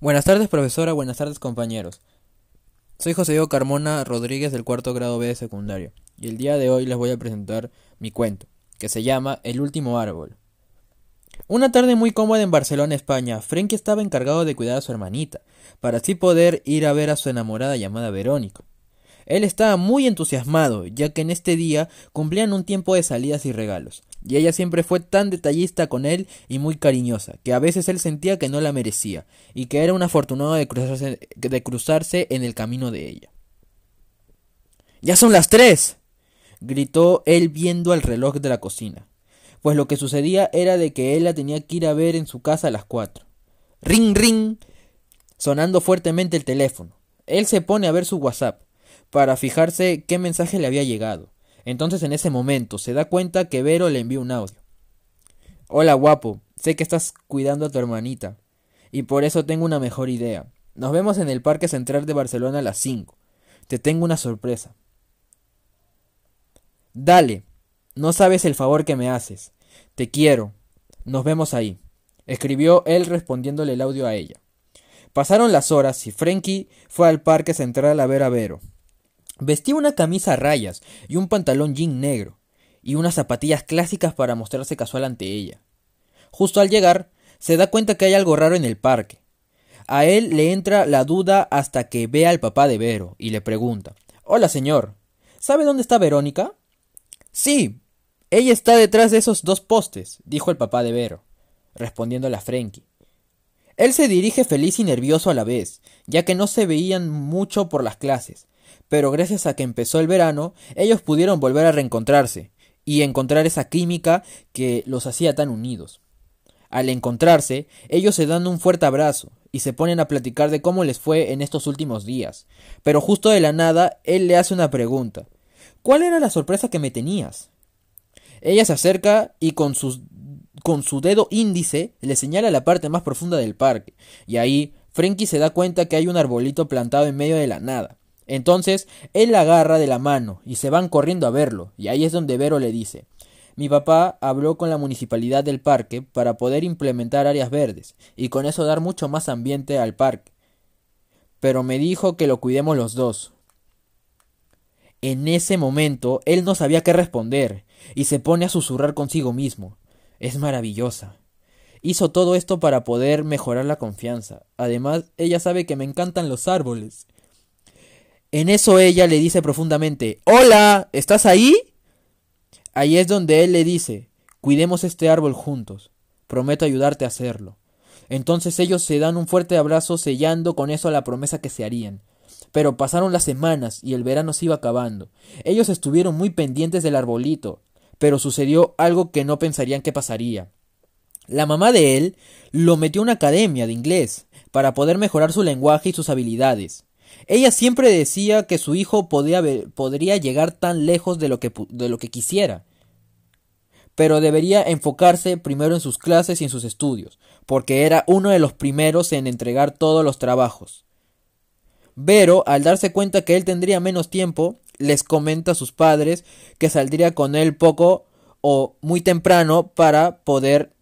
Buenas tardes, profesora. Buenas tardes, compañeros. Soy José Diego Carmona Rodríguez del cuarto grado B de secundario y el día de hoy les voy a presentar mi cuento, que se llama El último árbol. Una tarde muy cómoda en Barcelona, España, Frankie estaba encargado de cuidar a su hermanita, para así poder ir a ver a su enamorada llamada Verónica. Él estaba muy entusiasmado, ya que en este día cumplían un tiempo de salidas y regalos, y ella siempre fue tan detallista con él y muy cariñosa, que a veces él sentía que no la merecía, y que era un afortunado de cruzarse, de cruzarse en el camino de ella. ¡Ya son las tres! gritó él viendo el reloj de la cocina, pues lo que sucedía era de que él la tenía que ir a ver en su casa a las cuatro. ¡Ring, ring! sonando fuertemente el teléfono. Él se pone a ver su WhatsApp para fijarse qué mensaje le había llegado. Entonces en ese momento se da cuenta que Vero le envió un audio. Hola guapo, sé que estás cuidando a tu hermanita, y por eso tengo una mejor idea. Nos vemos en el Parque Central de Barcelona a las 5. Te tengo una sorpresa. Dale, no sabes el favor que me haces. Te quiero. Nos vemos ahí. Escribió él respondiéndole el audio a ella. Pasaron las horas y Frankie fue al Parque Central a ver a Vero. Vestía una camisa a rayas y un pantalón jean negro, y unas zapatillas clásicas para mostrarse casual ante ella. Justo al llegar, se da cuenta que hay algo raro en el parque. A él le entra la duda hasta que ve al papá de Vero y le pregunta Hola, señor. ¿Sabe dónde está Verónica? Sí. Ella está detrás de esos dos postes, dijo el papá de Vero, respondiéndole a Frenkie. Él se dirige feliz y nervioso a la vez, ya que no se veían mucho por las clases, pero gracias a que empezó el verano, ellos pudieron volver a reencontrarse y encontrar esa química que los hacía tan unidos. Al encontrarse, ellos se dan un fuerte abrazo y se ponen a platicar de cómo les fue en estos últimos días. Pero justo de la nada, él le hace una pregunta. ¿Cuál era la sorpresa que me tenías? Ella se acerca y con, con su dedo índice le señala la parte más profunda del parque, y ahí Frankie se da cuenta que hay un arbolito plantado en medio de la nada. Entonces él la agarra de la mano y se van corriendo a verlo, y ahí es donde Vero le dice Mi papá habló con la municipalidad del parque para poder implementar áreas verdes y con eso dar mucho más ambiente al parque. Pero me dijo que lo cuidemos los dos. En ese momento él no sabía qué responder y se pone a susurrar consigo mismo. Es maravillosa. Hizo todo esto para poder mejorar la confianza. Además, ella sabe que me encantan los árboles en eso ella le dice profundamente, Hola, ¿estás ahí? Ahí es donde él le dice, Cuidemos este árbol juntos. Prometo ayudarte a hacerlo. Entonces ellos se dan un fuerte abrazo sellando con eso la promesa que se harían. Pero pasaron las semanas y el verano se iba acabando. Ellos estuvieron muy pendientes del arbolito, pero sucedió algo que no pensarían que pasaría. La mamá de él lo metió a una academia de inglés para poder mejorar su lenguaje y sus habilidades. Ella siempre decía que su hijo podría llegar tan lejos de lo, que, de lo que quisiera, pero debería enfocarse primero en sus clases y en sus estudios, porque era uno de los primeros en entregar todos los trabajos. Vero, al darse cuenta que él tendría menos tiempo, les comenta a sus padres que saldría con él poco o muy temprano para poder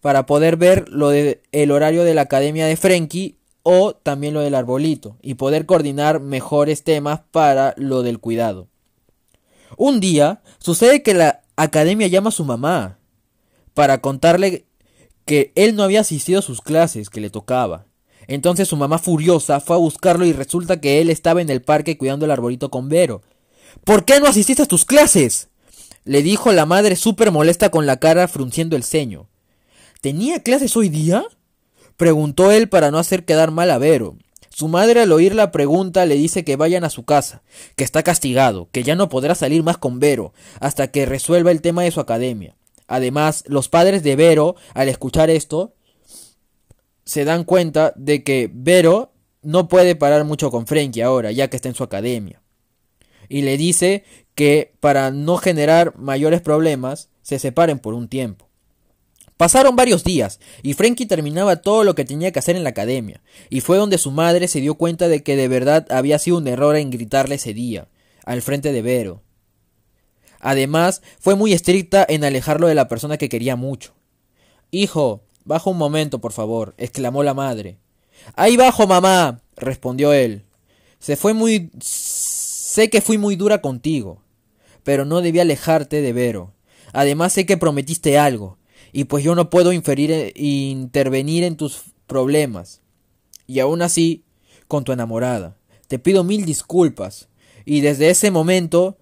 para poder ver lo de el horario de la academia de Frenkie o también lo del arbolito y poder coordinar mejores temas para lo del cuidado. Un día sucede que la academia llama a su mamá para contarle que él no había asistido a sus clases que le tocaba. Entonces su mamá furiosa fue a buscarlo y resulta que él estaba en el parque cuidando el arbolito con Vero. ¿Por qué no asististe a tus clases? le dijo la madre súper molesta con la cara frunciendo el ceño. ¿Tenía clases hoy día? Preguntó él para no hacer quedar mal a Vero. Su madre al oír la pregunta le dice que vayan a su casa, que está castigado, que ya no podrá salir más con Vero hasta que resuelva el tema de su academia. Además, los padres de Vero, al escuchar esto, se dan cuenta de que Vero no puede parar mucho con Frankie ahora, ya que está en su academia. Y le dice que para no generar mayores problemas, se separen por un tiempo. Pasaron varios días, y Frankie terminaba todo lo que tenía que hacer en la academia, y fue donde su madre se dio cuenta de que de verdad había sido un error en gritarle ese día, al frente de Vero. Además, fue muy estricta en alejarlo de la persona que quería mucho. Hijo, Baja un momento, por favor, exclamó la madre. Ahí bajo, mamá, respondió él. Se fue muy. Sé que fui muy dura contigo, pero no debí alejarte de Vero. Además sé que prometiste algo, y pues yo no puedo inferir e intervenir en tus problemas. Y aún así, con tu enamorada. Te pido mil disculpas. Y desde ese momento.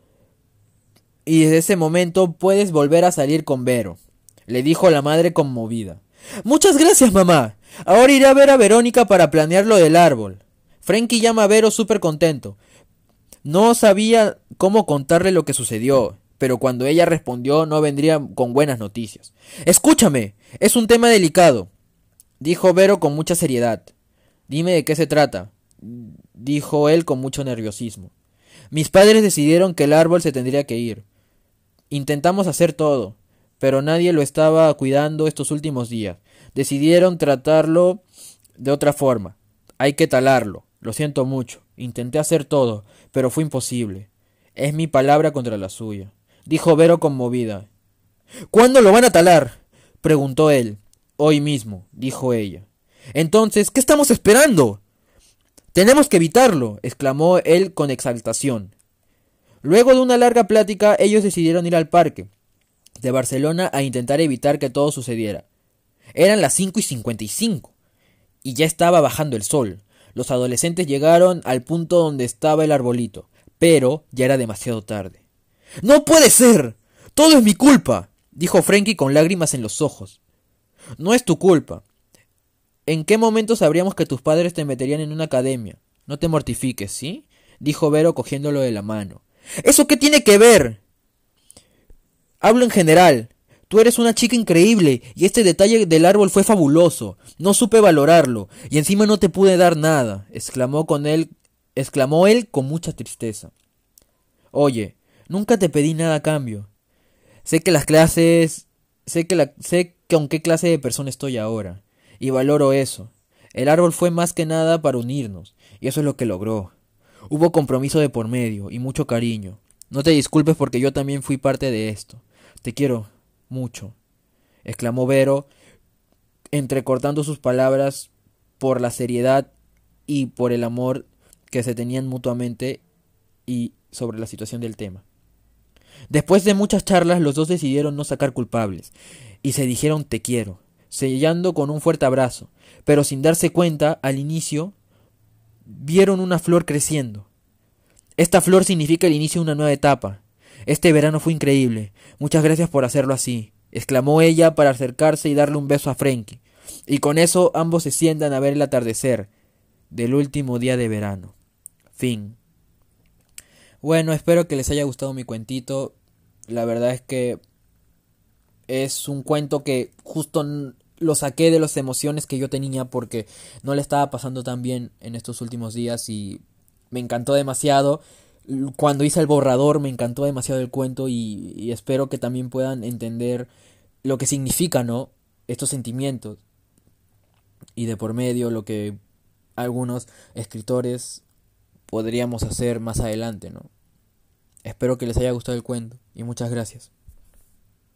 Y desde ese momento puedes volver a salir con Vero. Le dijo la madre conmovida. Muchas gracias, mamá. Ahora iré a ver a Verónica para planear lo del árbol. Frankie llama a Vero súper contento. No sabía cómo contarle lo que sucedió, pero cuando ella respondió no vendría con buenas noticias. Escúchame, es un tema delicado, dijo Vero con mucha seriedad. Dime de qué se trata, dijo él con mucho nerviosismo. Mis padres decidieron que el árbol se tendría que ir. Intentamos hacer todo, pero nadie lo estaba cuidando estos últimos días. Decidieron tratarlo de otra forma. Hay que talarlo. Lo siento mucho. Intenté hacer todo, pero fue imposible. Es mi palabra contra la suya, dijo Vero conmovida. ¿Cuándo lo van a talar? preguntó él. Hoy mismo, dijo ella. Entonces, ¿qué estamos esperando? Tenemos que evitarlo, exclamó él con exaltación. Luego de una larga plática, ellos decidieron ir al parque de Barcelona a intentar evitar que todo sucediera. Eran las cinco y cincuenta y cinco, y ya estaba bajando el sol. Los adolescentes llegaron al punto donde estaba el arbolito, pero ya era demasiado tarde. ¡No puede ser! ¡Todo es mi culpa! dijo Frankie con lágrimas en los ojos. No es tu culpa. ¿En qué momento sabríamos que tus padres te meterían en una academia? No te mortifiques, ¿sí? dijo Vero cogiéndolo de la mano. ¿Eso qué tiene que ver? Hablo en general. Tú eres una chica increíble y este detalle del árbol fue fabuloso. No supe valorarlo y encima no te pude dar nada, exclamó con él, exclamó él con mucha tristeza. Oye, nunca te pedí nada a cambio. Sé que las clases, sé que la, sé con qué clase de persona estoy ahora y valoro eso. El árbol fue más que nada para unirnos y eso es lo que logró. Hubo compromiso de por medio y mucho cariño. No te disculpes porque yo también fui parte de esto. Te quiero mucho, exclamó Vero, entrecortando sus palabras por la seriedad y por el amor que se tenían mutuamente y sobre la situación del tema. Después de muchas charlas, los dos decidieron no sacar culpables y se dijeron te quiero, sellando con un fuerte abrazo, pero sin darse cuenta, al inicio, vieron una flor creciendo. Esta flor significa el inicio de una nueva etapa. Este verano fue increíble. Muchas gracias por hacerlo así, exclamó ella para acercarse y darle un beso a Frankie. Y con eso ambos se sientan a ver el atardecer del último día de verano. Fin. Bueno, espero que les haya gustado mi cuentito. La verdad es que es un cuento que justo lo saqué de las emociones que yo tenía porque no le estaba pasando tan bien en estos últimos días y me encantó demasiado. Cuando hice el borrador me encantó demasiado el cuento y, espero que también puedan entender lo que significa, ¿no? Estos sentimientos. Y de por medio lo que algunos escritores podríamos hacer más adelante, ¿no? Espero que les haya gustado el cuento y muchas gracias.